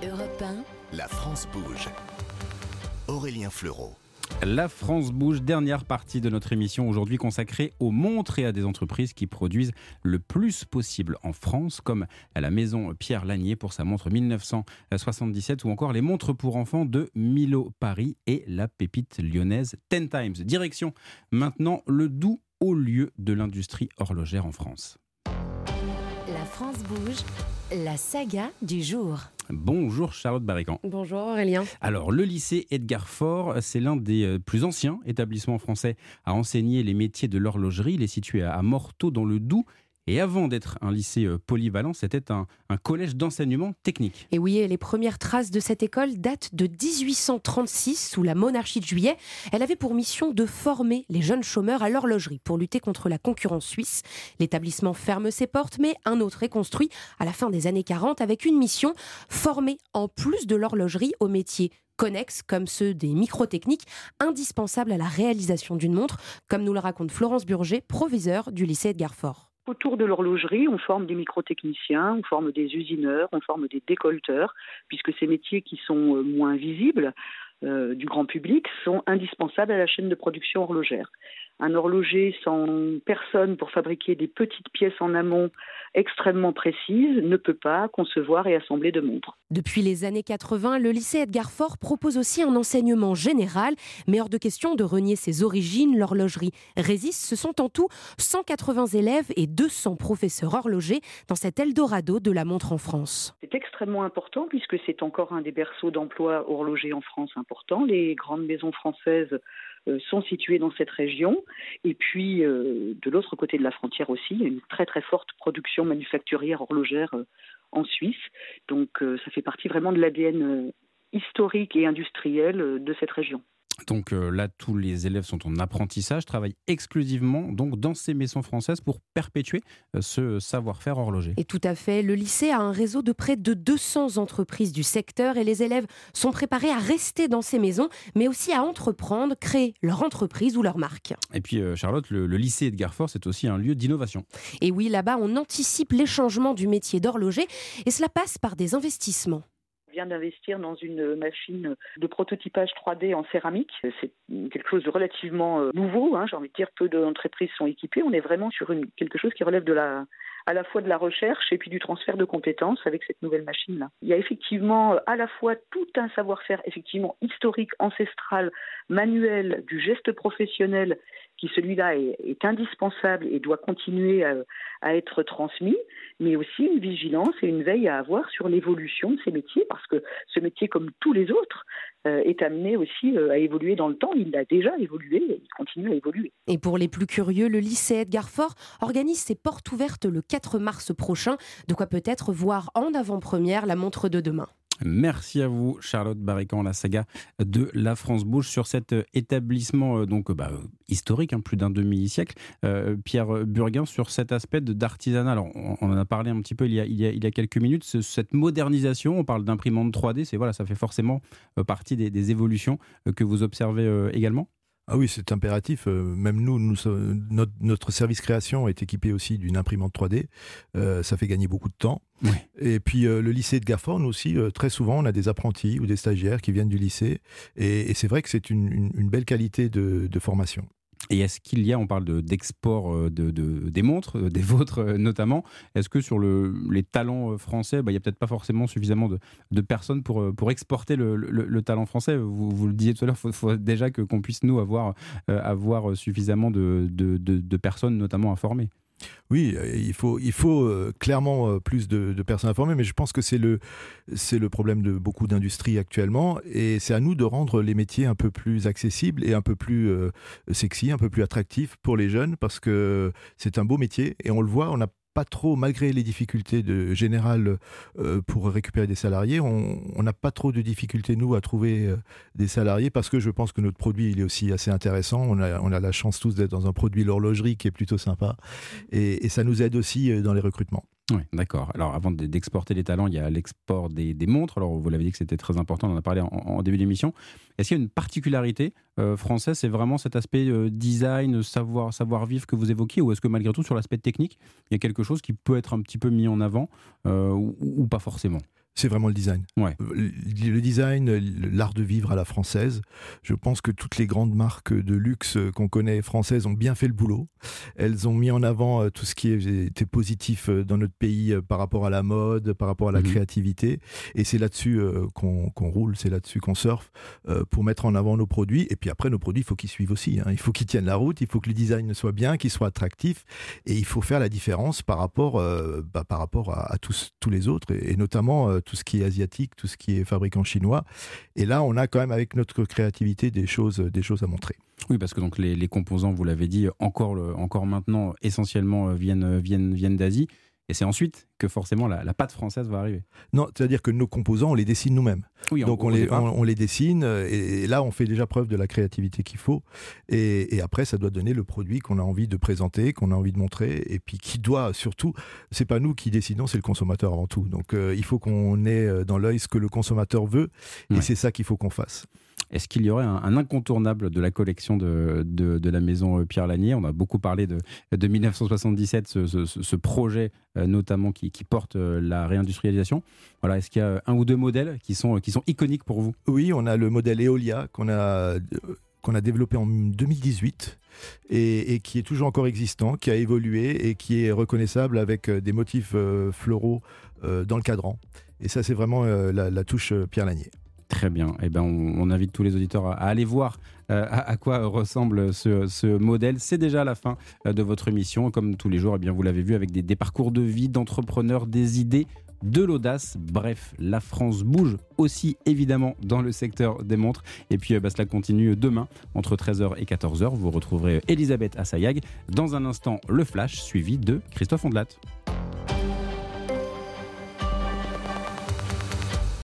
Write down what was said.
Europe 1, La France bouge. Aurélien Fleureau. La France bouge, dernière partie de notre émission aujourd'hui consacrée aux montres et à des entreprises qui produisent le plus possible en France, comme à la maison Pierre Lanier pour sa montre 1977 ou encore les montres pour enfants de Milo Paris et la pépite lyonnaise Ten Times. Direction maintenant le doux haut lieu de l'industrie horlogère en France. La France bouge, la saga du jour. Bonjour Charlotte Barrican. Bonjour Aurélien. Alors, le lycée Edgar Faure, c'est l'un des euh, plus anciens établissements français à enseigner les métiers de l'horlogerie. Il est situé à Morteau, dans le Doubs. Et avant d'être un lycée euh, polyvalent, c'était un, collège d'enseignement technique. Et oui, les premières traces de cette école datent de 1836, sous la monarchie de juillet. Elle avait pour mission de former les jeunes chômeurs à l'horlogerie pour lutter contre la concurrence suisse. L'établissement ferme ses portes, mais un autre est construit à la fin des années 40 avec une mission former en plus de l'horlogerie aux métiers connexes comme ceux des microtechniques indispensables à la réalisation d'une montre, comme nous le raconte Florence Burger, proviseur du lycée Edgar Faure. Autour de l'horlogerie, on forme des microtechniciens, on forme des usineurs, on forme des décolleteurs, puisque ces métiers qui sont euh, moins visibles euh, du grand public sont indispensables à la chaîne de production horlogère. Un horloger sans personne pour fabriquer des petites pièces en amont extrêmement précises ne peut pas concevoir et assembler de montres. Depuis les années 80, le lycée Edgar Faure propose aussi un enseignement général, mais hors de question de renier ses origines. L'horlogerie résiste. Ce sont en tout 180 élèves et 200 professeurs horlogers dans cet Eldorado de la montre en France. C'est extrêmement important puisque c'est encore un des berceaux d'emploi horloger en France important. Les grandes maisons françaises euh, sont situées dans cette région. Et puis, euh, de l'autre côté de la frontière aussi, une très très forte production manufacturière horlogère euh, en Suisse. Donc, ça fait partie vraiment de l'ADN historique et industriel de cette région. Donc euh, là, tous les élèves sont en apprentissage, travaillent exclusivement donc dans ces maisons françaises pour perpétuer euh, ce savoir-faire horloger. Et tout à fait, le lycée a un réseau de près de 200 entreprises du secteur et les élèves sont préparés à rester dans ces maisons, mais aussi à entreprendre, créer leur entreprise ou leur marque. Et puis euh, Charlotte, le, le lycée Edgar Faure, c'est aussi un lieu d'innovation. Et oui, là-bas, on anticipe les changements du métier d'horloger et cela passe par des investissements d'investir dans une machine de prototypage 3D en céramique. C'est quelque chose de relativement euh, nouveau. Hein, J'ai envie de dire, peu d'entreprises sont équipées. On est vraiment sur quelque chose qui relève de la, à la fois de la recherche et puis du transfert de compétences avec cette nouvelle machine-là. Il y a effectivement euh, à la fois tout un savoir-faire effectivement historique, ancestral, manuel, du geste professionnel qui celui-là est, indispensable et doit continuer à, à, être transmis, mais aussi une vigilance et une veille à avoir sur l'évolution de ces métiers, parce que ce métier, comme tous les autres, euh, est amené aussi euh, à évoluer dans le temps. Il a déjà évolué et il continue à évoluer. Et pour les plus curieux, le lycée Edgar Faure organise ses portes ouvertes le 4 mars prochain, de quoi peut-être voir en avant-première la montre de demain. Merci à vous, Charlotte Barrican, la saga de la France Bouge sur cet établissement donc bah, historique, hein, plus d'un demi-siècle. Euh, Pierre Burguin, sur cet aspect d'artisanat, on, en a parlé un petit peu il y a, quelques minutes, ce, cette modernisation, on parle d'imprimante 3D, c'est voilà, ça fait forcément partie des évolutions que vous observez également ah oui, c'est impératif. même nous, nous notre, notre, service création est équipé aussi d'une imprimante 3D. Euh, ça fait gagner beaucoup de temps. Oui. Et puis euh, le lycée de Garfort, nous aussi, euh, très souvent, on a des apprentis ou des stagiaires qui viennent du lycée. Et, et c'est vrai que c'est une, une, une, belle qualité de, de formation. Et est-ce qu'il y a, on parle d'export de, de, de, des montres, des vôtres notamment, est-ce que sur le, les talents français, bah, il n'y a peut-être pas forcément suffisamment de, personnes pour, pour exporter le, le, le, talent français? Vous, vous le disiez tout à l'heure, il faut, déjà qu'on puisse, nous, avoir, euh, avoir suffisamment de personnes, notamment à former. Oui, il faut, il faut euh, clairement plus de, personnes informées, mais je pense que c'est le, c'est le problème de beaucoup d'industries actuellement, et c'est à nous de rendre les métiers un peu plus accessibles et un peu plus euh, sexy, un peu plus attractifs pour les jeunes, parce que c'est un beau métier, et on le voit, on a pas trop, malgré les difficultés de, générales euh, pour récupérer des salariés, on n'a pas trop de difficultés, nous, à trouver euh, des salariés parce que je pense que notre produit, il est aussi assez intéressant. On a, la chance tous d'être dans un produit l'horlogerie qui est plutôt sympa et, et ça nous aide aussi euh, dans les recrutements. Oui, d'accord. Alors, avant d'exporter les talents, il y a l'export des, montres. Alors, vous l'avez dit que c'était très important, on en a parlé en, début d'émission. Est-ce qu'il y a une particularité euh, française? C'est vraiment cet aspect euh, design, savoir, savoir vivre que vous évoquiez Ou est-ce que malgré tout, sur l'aspect technique, il y a quelque chose qui peut être un petit peu mis en avant euh, ou pas forcément? C'est vraiment le design. Ouais. Le design, l'art de vivre à la française. Je pense que toutes les grandes marques de luxe qu'on connaît françaises ont bien fait le boulot. Elles ont mis en avant euh, tout ce qui était positif euh, dans notre pays euh, par rapport à la mode, par rapport à la Mhm. créativité. Et c'est là-dessus qu'on roule, c'est là-dessus qu'on surfe pour mettre en avant nos produits. Et puis après, nos produits, il faut qu'ils suivent aussi. hein. Il faut qu'ils tiennent la route, il faut que le design soit bien, qu'il soit attractif. Et il faut faire la différence par rapport, euh, bah, par rapport à, à tous, tous les autres, et, et notamment euh, tout ce qui est asiatique, tout ce qui est fabricant chinois. Et là, on a quand même avec notre créativité des choses, des choses à montrer. Oui, parce que donc les, composants, vous l'avez dit, encore, encore maintenant, essentiellement euh, viennent, euh, viennent, viennent d'Asie. Et c'est ensuite que forcément la, la pâte française va arriver. Non, c'est-à-dire que nos composants, on les dessine nous-mêmes. Oui, Donc on les, on, on les dessine euh, et, là on fait déjà preuve de la créativité qu'il faut et, et après ça doit donner le produit qu'on a envie de présenter, qu'on a envie de montrer et puis qui doit surtout, c'est pas nous qui décidons, c'est le consommateur avant tout. Donc euh, il faut qu'on ait euh, dans l'œil ce que le consommateur veut et Ouais. c'est ça qu'il faut qu'on fasse. Est-ce qu'il y aurait un, incontournable de la collection de, de, la maison euh, Pierre Lanier? On a beaucoup parlé de, de 1977, ce, ce- projet euh, notamment qui, qui porte euh, la réindustrialisation. Voilà, Est-ce qu'il y a un ou deux modèles qui sont, qui sont iconiques pour vous? Oui, on a le modèle Eolia qu'on a a développé en 2018 et, qui est toujours encore existant, qui a évolué et qui est reconnaissable avec des motifs floraux dans le cadran. Et ça, c'est vraiment la, la touche Pierre Lanier. Très bien. Eh ben, on, invite tous les auditeurs à, aller voir euh, à, quoi ressemble ce, modèle. C'est déjà la fin euh, de votre émission. Comme tous les jours, eh bien, vous l'avez vu avec des, des parcours de vie d'entrepreneurs, des idées, de l'audace. Bref, la France bouge aussi évidemment dans le secteur des montres. Et puis, euh, bah, cela continue demain entre 13h et 14h. Vous retrouverez Elisabeth Assayag. Dans un instant, le flash suivi de Christophe Ondelat.